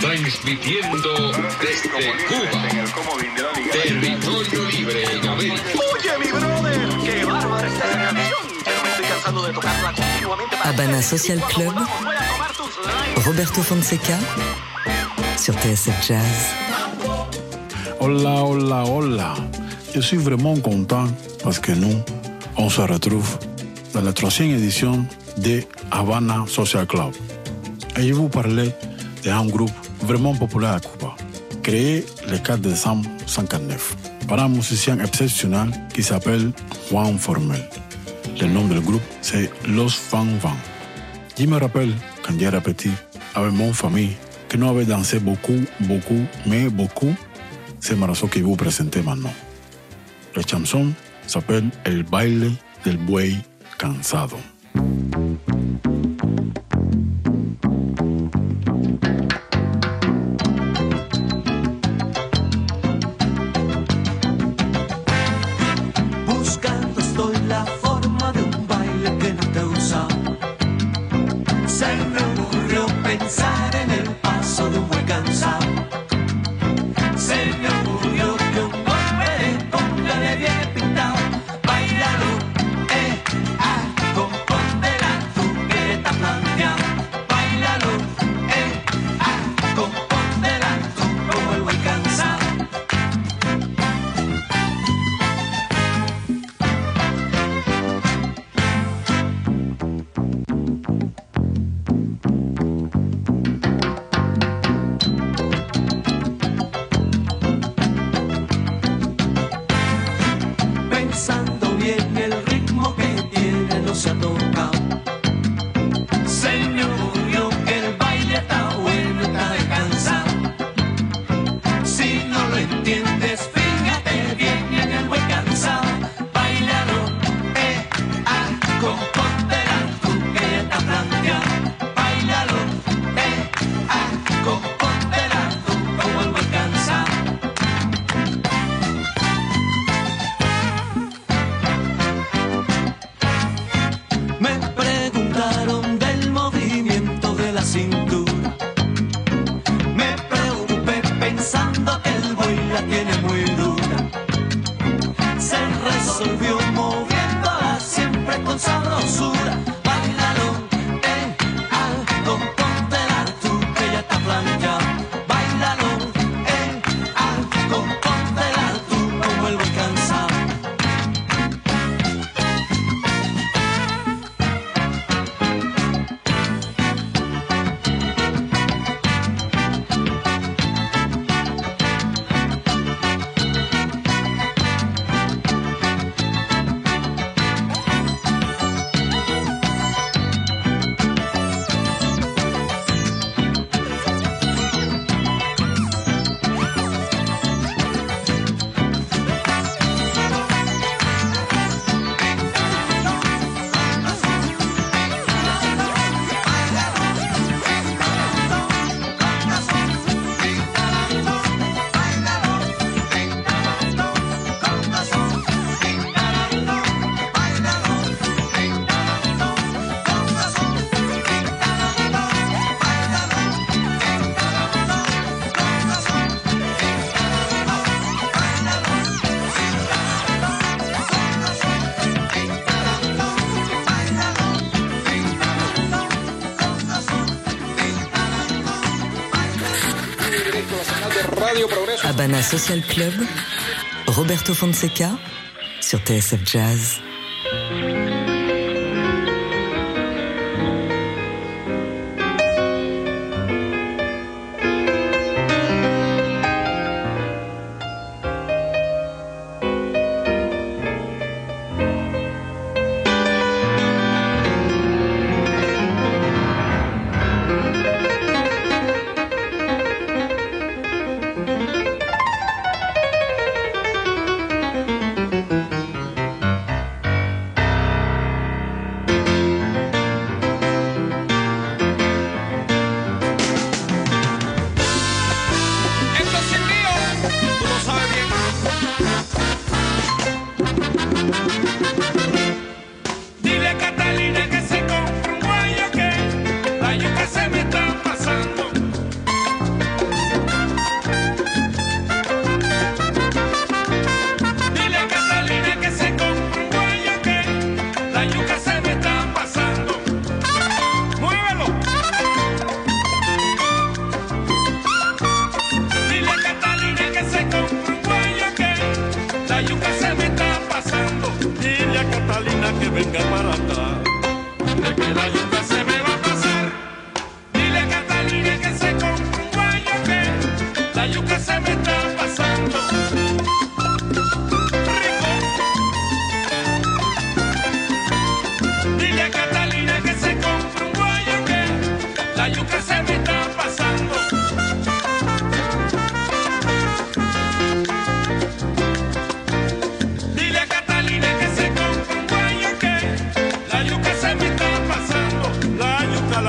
Transmitiendo desde Cuba. Territorio libre en América. Oye, mi brother, qué bárbara esta canción. Pero me estoy cansando de tocarla continuamente. Habana Social Club, Roberto Fonseca, sur TSF Jazz. Hola, hola, hola. Je suis vraiment content parce que nous, on se retrouve dans la troisième édition de Havana Social Club. Et je vous parler d'un groupe vraiment populaire à Cuba, créé le 4 décembre 1959 par un musicien exceptionnel qui s'appelle Juan Formel. Le nom du groupe, c'est Los Van Van. Je me rappelle quand j'étais petit, avec mon famille, que nous avions dansé beaucoup, beaucoup, mais beaucoup, c'est morceau que vous présentez maintenant. La chanson s'appelle El baile del buey cansado. Habana Social Club, Roberto Fonseca, sur TSF Jazz.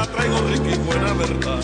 traigo rica y buena verdad.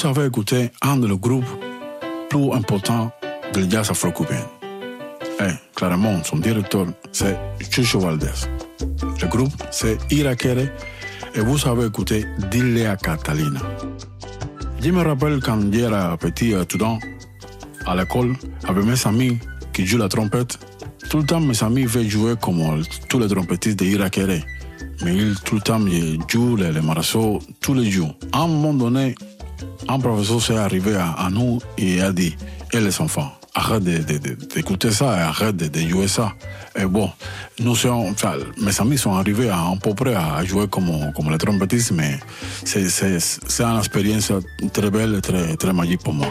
Vous avez écouté un des groupes plus importants du jazz afro-cubain. Eh, clairement, son directeur, c'est Chucho Valdés. Le groupe, c'est Irakere. Et vous avez écouté Dile a Catalina. Je me rappelle quand j'étais petit étudiant à l'école avec mes amis qui jouent la trompette. Tout le temps, mes amis veulent jouer comme tous les trompettistes de Irakere. Mais ils, tout le temps, ils jouent les, les tous les jours. À un moment donné, un professeur s'est arrivé à, à nous et a dit Et les enfants, arrête d'écouter ça et arrête de, de jouer ça. Et bon, nous sommes, enfin, mes amis sont arrivés à, à peu près à jouer comme, comme les trompettistes, mais c'est c'est- c'est une expérience très belle et très, très magique pour moi.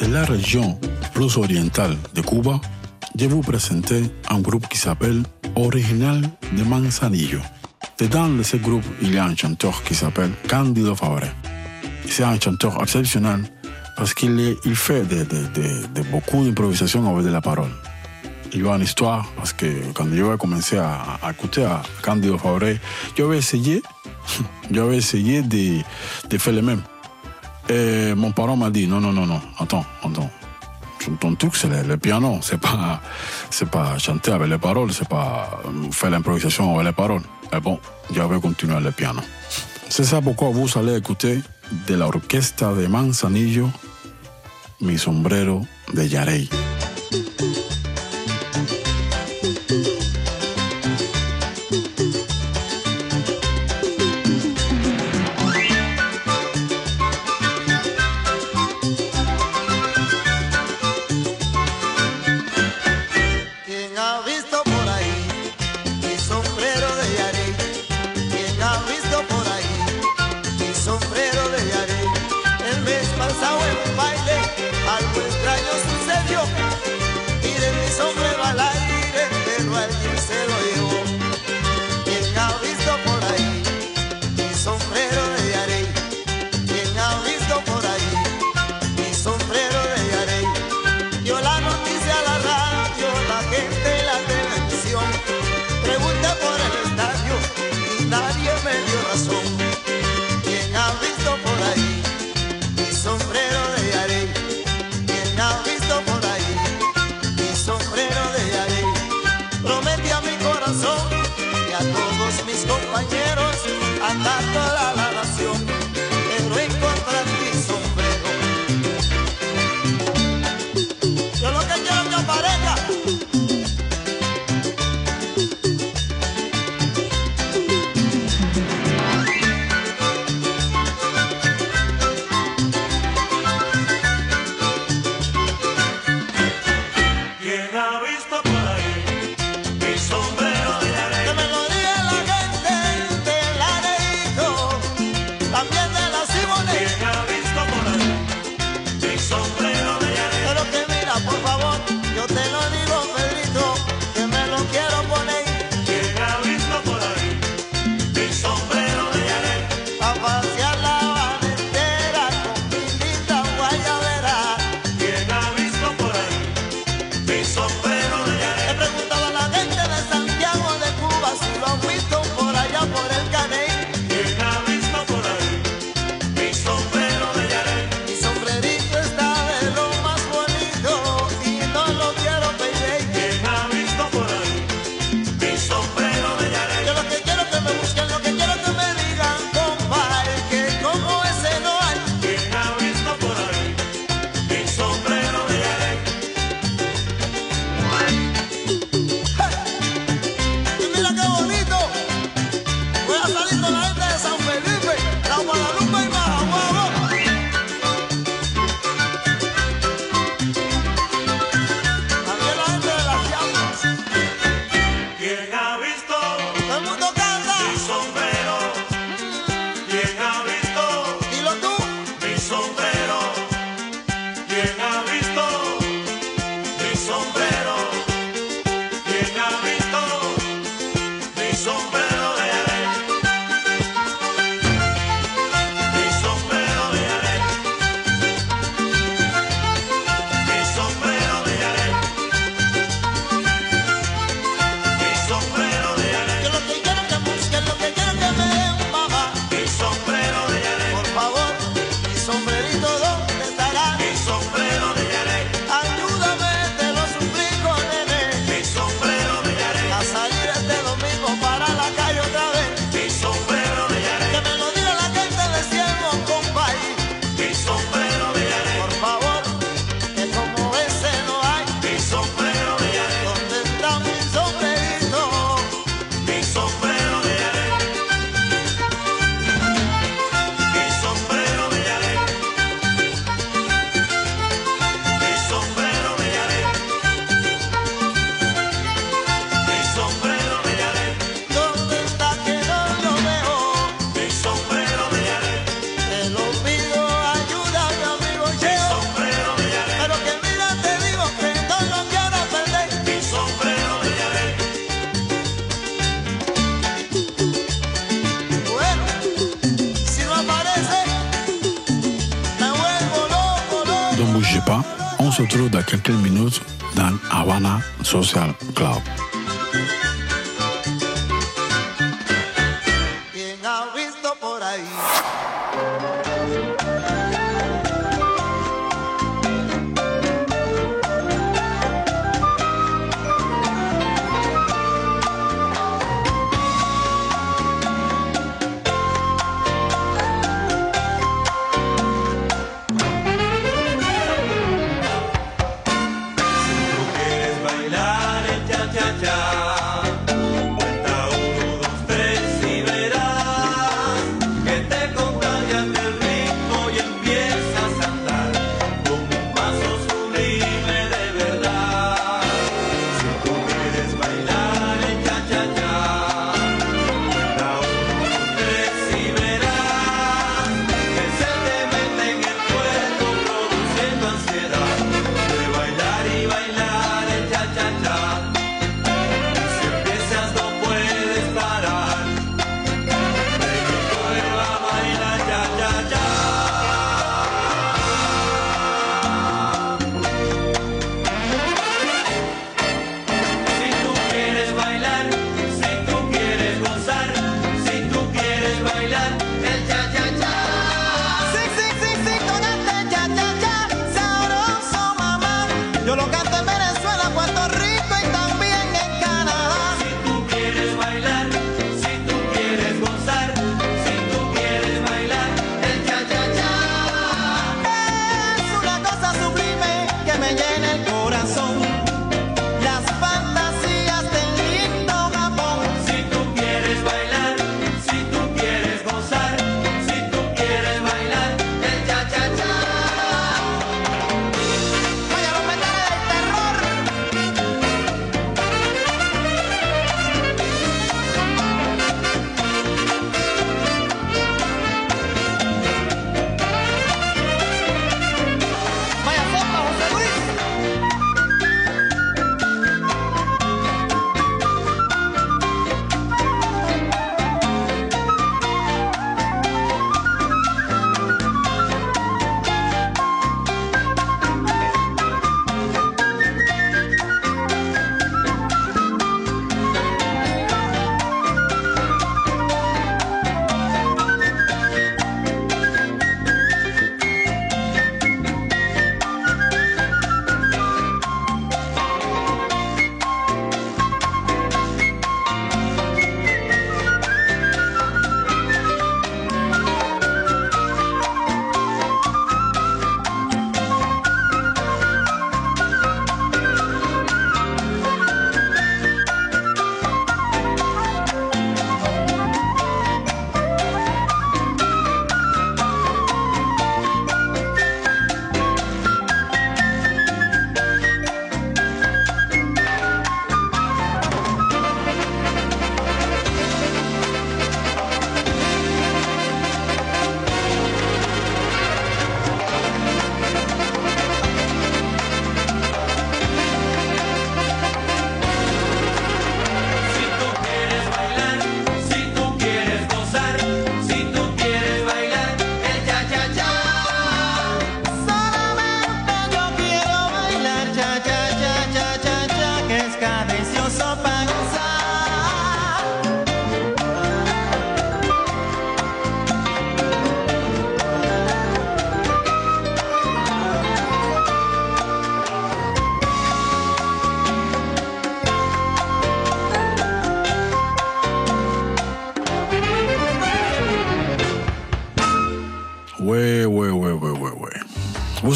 De la région plus orientale de Cuba, je vous présente un groupe qui s'appelle Original de Manzanillo. Dedans de ce groupe, il y a un chanteur qui s'appelle Candido Favre. C'est un chanteur exceptionnel parce qu'il fait de, beaucoup d'improvisation avec de la parole. Il y a une histoire, parce que quand je vais commencer à, écouter à Candido Fauré, je vais essayer, de, faire le même. Et mon parent m'a dit, non, non, non, non, attends, attends. Ton- truc, c'est le, piano, c'est pas, pas chanter avec les paroles, c'est pas euh, faire l'improvisation avec les paroles. Et bon, je vais continuer le piano. C'est ça pourquoi vous allez écouter de la orquesta de Manzanillo, mi sombrero de Yarey.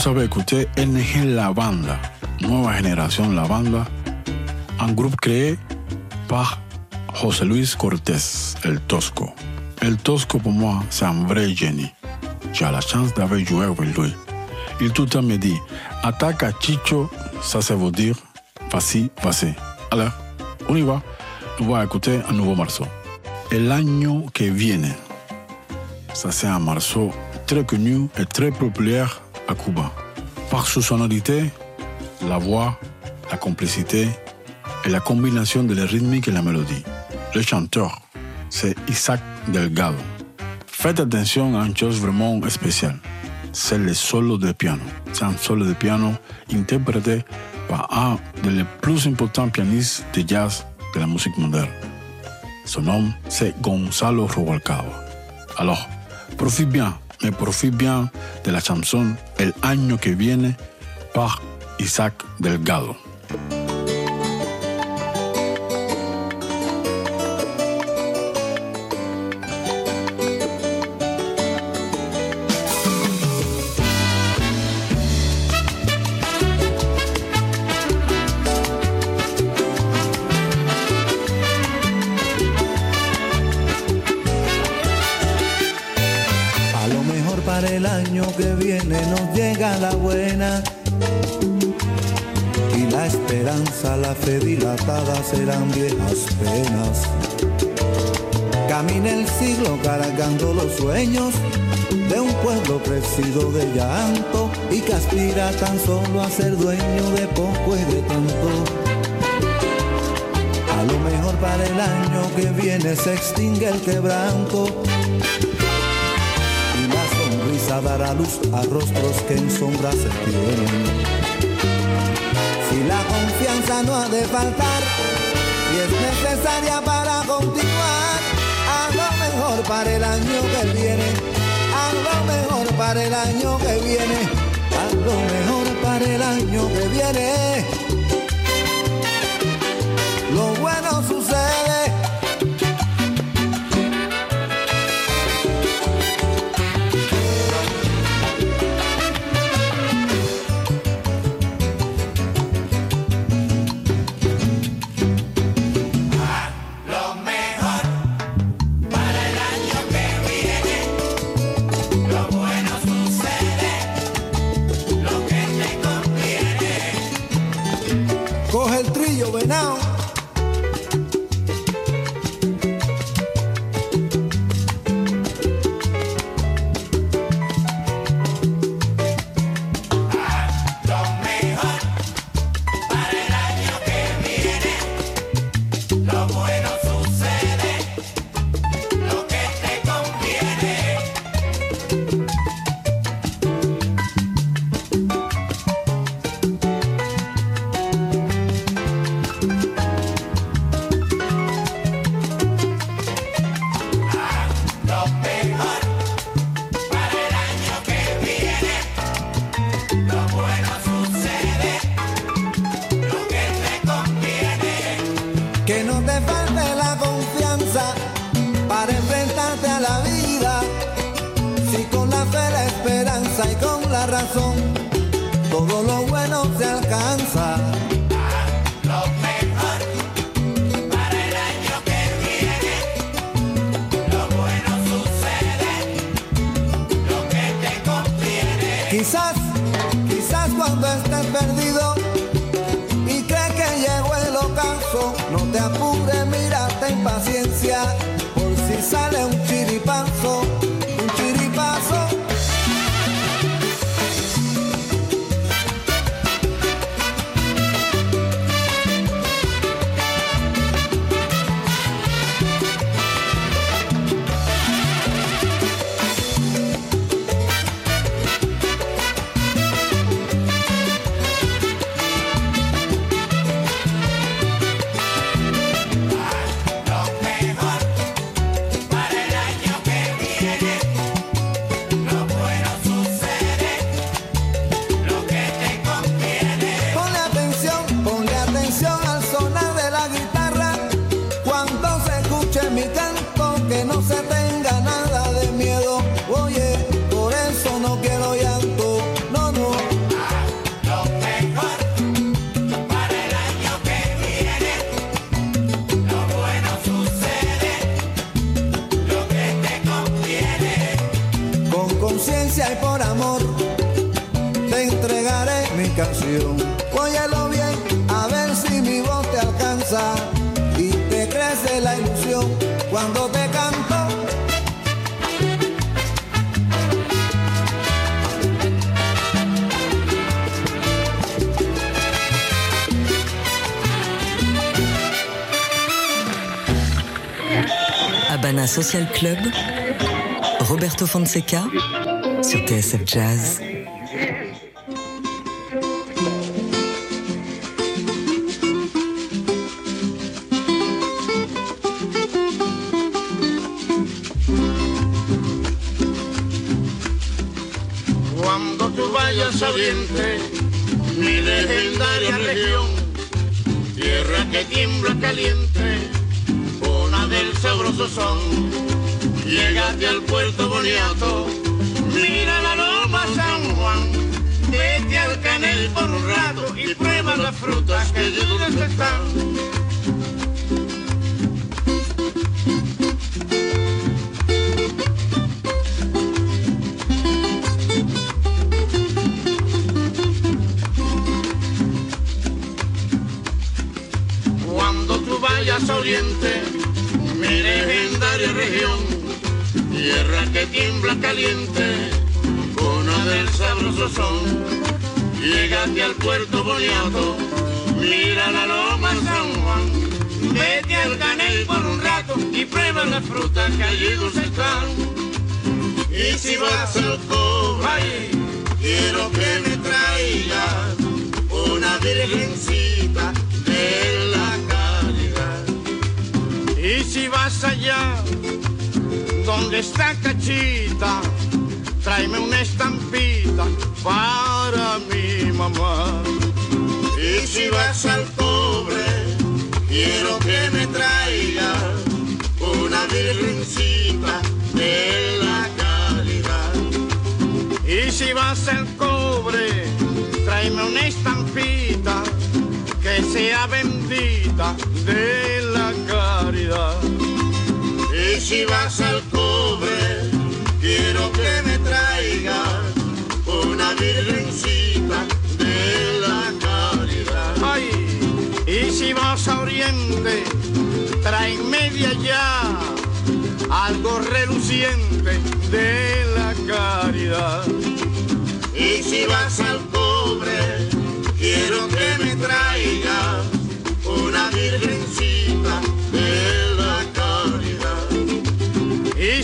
Vous avez écouté NG La Banda, Nueva Génération La Banda, un groupe créé par José Luis Cortés, El Tosco. El Tosco, pour moi, c'est un vrai génie. J'ai la chance d'avoir joué avec lui. Il tout le temps me dit, attaque à Chicho, ça, ça veut dire, vas-y. Alors, on y va. On va écouter un nouveau morceau. El año que viene. Ça, c'est un morceau très connu et très populaire à Cuba. Par sa sonorité, la voix, la complicité et la combinaison de la rythmique et la mélodie. Le chanteur, c'est Isaac Delgado. Faites attention à une chose vraiment spéciale. c'est le solo de piano. C'est un solo de piano interprété par un des plus importants pianistes de jazz de la musique moderne. Son nom, c'est Gonzalo Rubalcaba. Alors, profite bien, mais profite bien de la chanson El año que viene par Isaac Delgado. Serán viejas penas. Camina el siglo cargando los sueños de un pueblo crecido de llanto y que aspira tan solo a ser dueño de poco y de tanto. A lo mejor para el año que viene se extingue el quebranto y la sonrisa dará luz a rostros que en sombra se tienen. Si la confianza no ha de faltar es necesaria para continuar, a lo mejor para el año que viene, a lo mejor para el año que viene, a lo mejor para el año que viene. Habana Social Club, Roberto Fonseca, sur TSF Jazz. Caliente, una del sabroso son, llégate al puerto boniato, mira la loma San Juan, vete al canel por un rato y prueba las frutas que duras están. Caliente, cuna del sabroso son, llégate al puerto boniato, mira la loma San Juan, vete al canel por un rato y prueba las frutas que allí dulces están. Y si vas al cobre, quiero que me traigas una virgencita de la caridad. Y si vas allá, donde está Cachita, tráeme una estampita para mi mamá. Y si vas al cobre, quiero que me traigas una virgencita de la caridad. Y si vas al cobre, tráeme una estampita que sea bendita de la caridad. Y si vas al cobre, quiero que me traigas una virgencita de la caridad. Ay, y si vas a Oriente, tráeme de allá algo reluciente de la caridad. Y si vas al cobre, quiero que me traigas una virgencita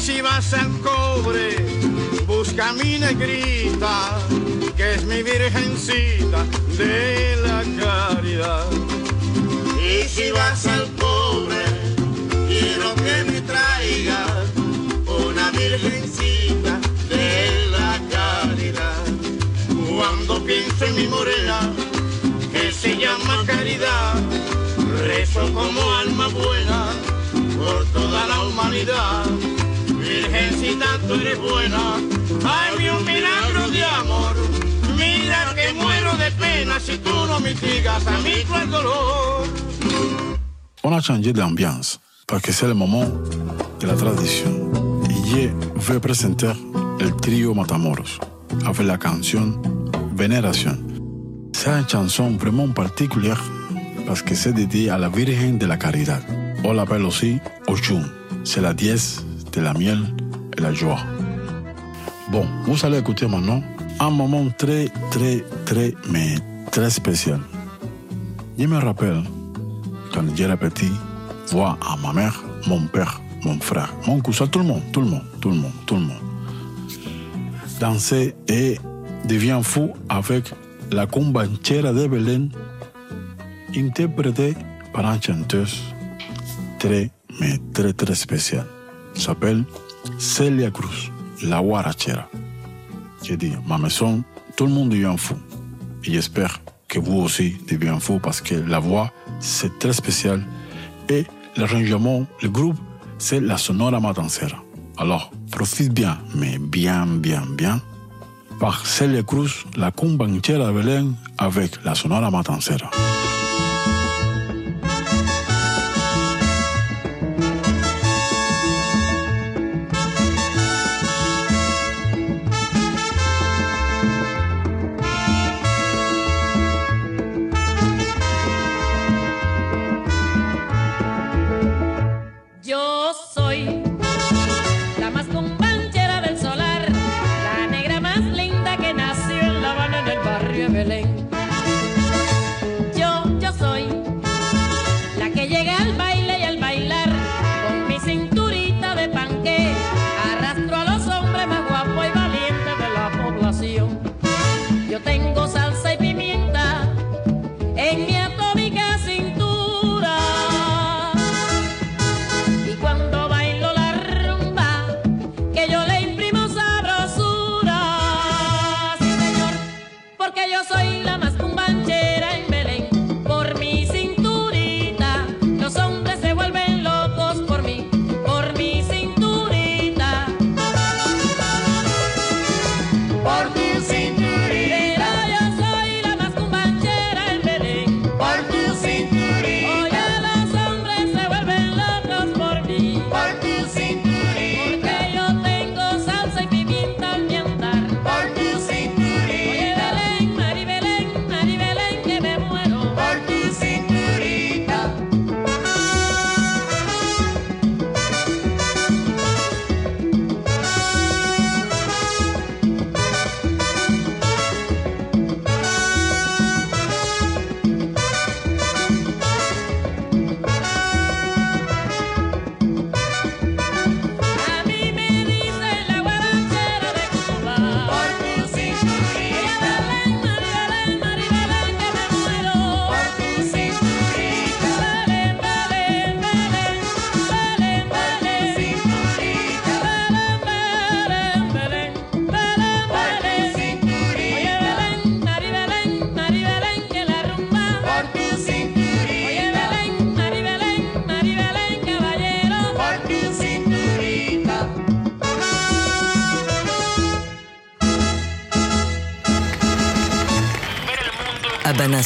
si vas al cobre, busca a mi negrita, que es mi virgencita de la caridad. Y si vas al cobre, quiero que me traigas una virgencita de la caridad. Cuando pienso en mi morena, que se llama caridad, rezo como alma buena por toda la humanidad. Virgencita, tú eres buena, hay un milagro de amor. Mira que muero de pena si tú no mitigas a mí tu dolor. On a changé d'ambiance parce que c'est le moment de la tradition. Et je vais présenter le trio Matamoros avec la chanson Vénération. C'est une chanson vraiment particulière parce que c'est dédié à la Virgen de la Caridad. On l'appelle aussi Ochun. C'est la dièse de la miel et la joie. Bon, vous allez écouter maintenant un moment très, très, très, mais très spécial. Je me rappelle quand j'étais petit, voir à ma mère, mon père, mon frère, mon cousin, tout le monde, tout le monde, tout le monde, tout le monde, danser et devient fou avec la combanchera de Belén, interprétée par une chanteuse très, mais très, très spéciale. S'appelle Celia Cruz, la guarachera. J'ai dit, ma maison, tout le monde devient fou. Et j'espère que vous aussi devenez fou parce que la voix, c'est très spécial. Et l'arrangement, le groupe, c'est la Sonora Matancera. Alors, profite bien, mais bien, bien, bien, par Celia Cruz, la cumbanchera de Belén avec la Sonora Matancera.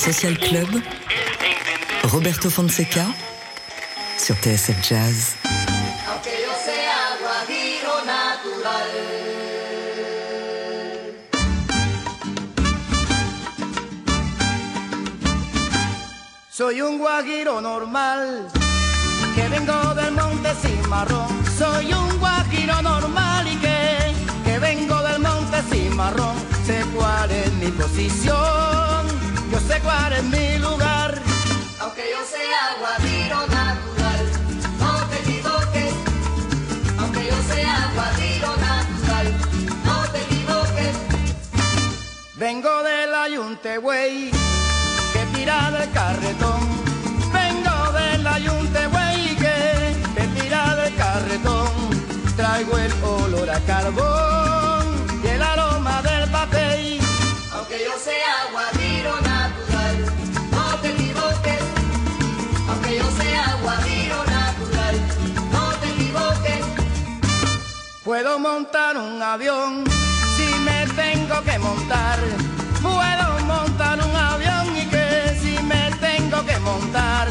Social Club, Roberto Fonseca sur TSF Jazz. Soy un guajiro normal, que vengo del monte Cimarrón. Soy un guajiro normal y que, que vengo del monte Cimarrón. Sé cuál es mi posición, yo sé cuál es mi lugar. Aunque yo sea guajiro natural, no te equivoques. Aunque yo sea guajiro natural, no te equivoques. Vengo del ayunte, güey, que tira del carretón. Vengo del ayunte, güey, que, que tira del carretón. Traigo el olor a carbón y el aroma del papel. Aunque yo sea guajiro natural, natural, no te equivoques. Puedo montar un avión si me tengo que montar. Puedo montar un avión y que si me tengo que montar,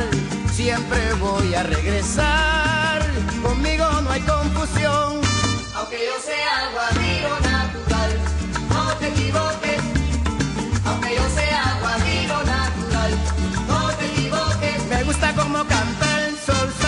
siempre voy a regresar. Conmigo no hay confusión. Aunque yo sea guajiro natural, no te equivoques. Aunque yo sea guajiro natural, no te equivoques. Me gusta como canta sol,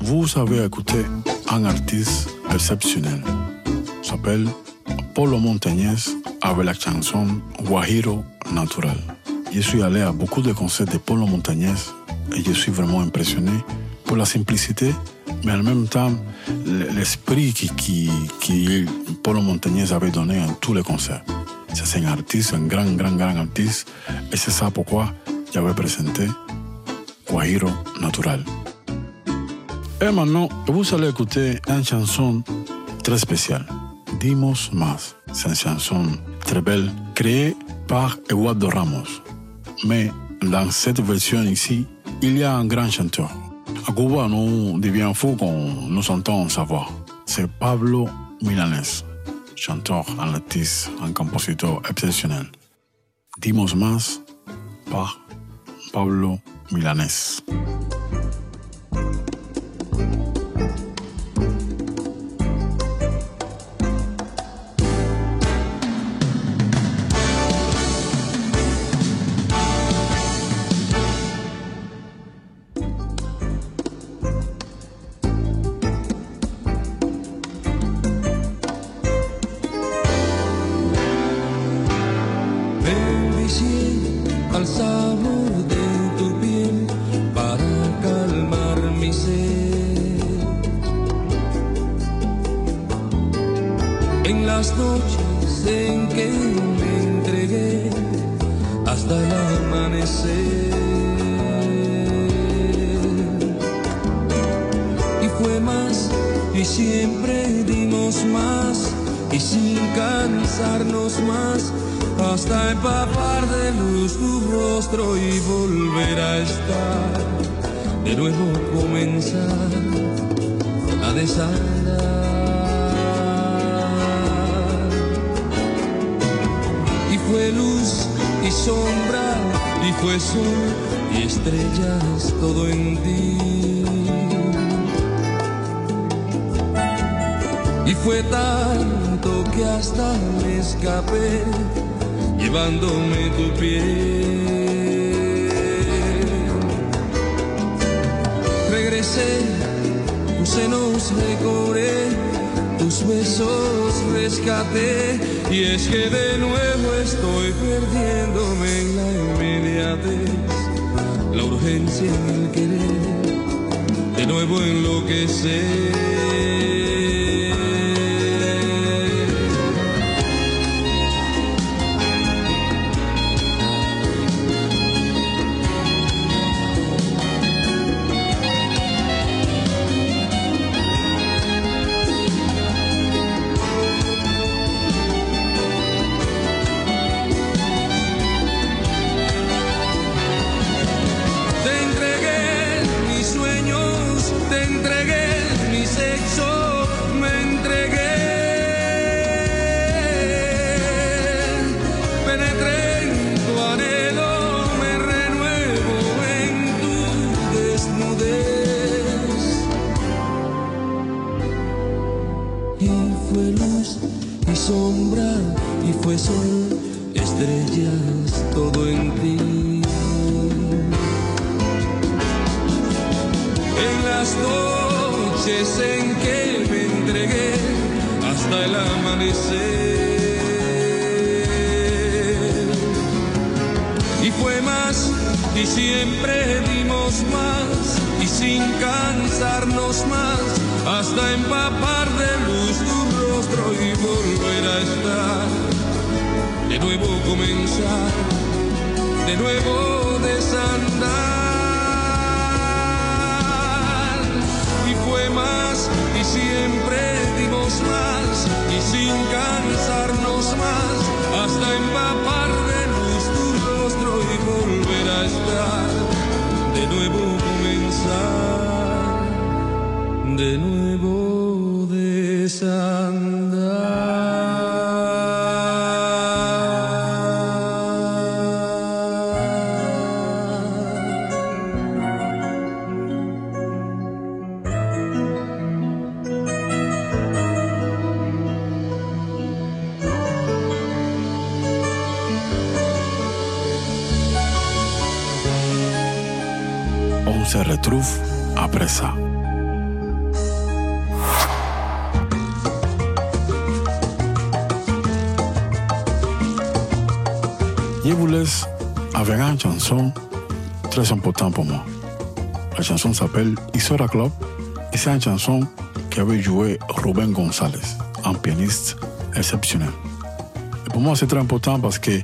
Vous avez écouté un artiste exceptionnel. S'appelle Polo Montañez avec la chanson Guajiro Natural. Je suis allé à beaucoup de concerts de Polo Montañez et je suis vraiment impressionné pour la simplicité, mais en même temps l'esprit qui, qui, qui Polo Montañez avait donné en tous les concerts. C'est un artiste, un grand, grand, grand artiste, et c'est ça pourquoi j'avais présenté Guajiro Natural. Et maintenant, vous allez écouter une chanson très spéciale, Dimos Más. C'est une chanson très belle, créée par Eduardo Ramos. Mais dans cette version ici, il y a un grand chanteur. À Cuba, nous devions fou quand nous entendons sa voix. C'est Pablo Milanés, chanteur, un artiste, un compositeur exceptionnel. Dimos Más par Pablo Milanés. Llevándome tu piel. Regresé, tus senos recobré, tus besos rescaté, y es que de nuevo estoy perdiéndome en la inmediatez, la urgencia en el querer, de nuevo enloquecer. Fue sol, estrellas, todo en ti. En las noches en que me entregué hasta el amanecer. Y fue más, y siempre dimos más, y sin cansarnos más, hasta empapar de luz tu rostro y volver a estar. De nuevo comenzar, de nuevo desandar. Y fue más, y siempre dimos más, y sin cansarnos más, hasta empapar de luz tu rostro y volver a estar. De nuevo comenzar, de nuevo desandar. Ça. Je vous laisse avec une chanson très importante pour moi. La chanson s'appelle Isora Club et c'est une chanson qu'avait joué Ruben González, un pianiste exceptionnel. Pour moi, c'est très important parce que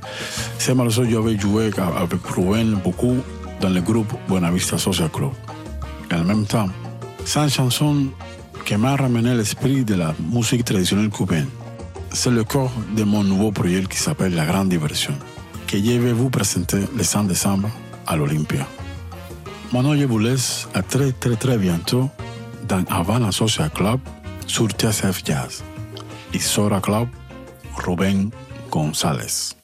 c'est malheureusement que j'avais joué avec Ruben beaucoup dans le groupe Buenavista Social Club. Et en même temps, c'est une chanson qui m'a ramené l'esprit de la musique traditionnelle cubaine. C'est le corps de mon nouveau projet qui s'appelle La Grande Diversion, que je vais vous présenter le 5 décembre à l'Olympia. Maintenant, je vous laisse à très très très bientôt dans Havana Social Club sur TSF Jazz. Isora Club, Rubén González.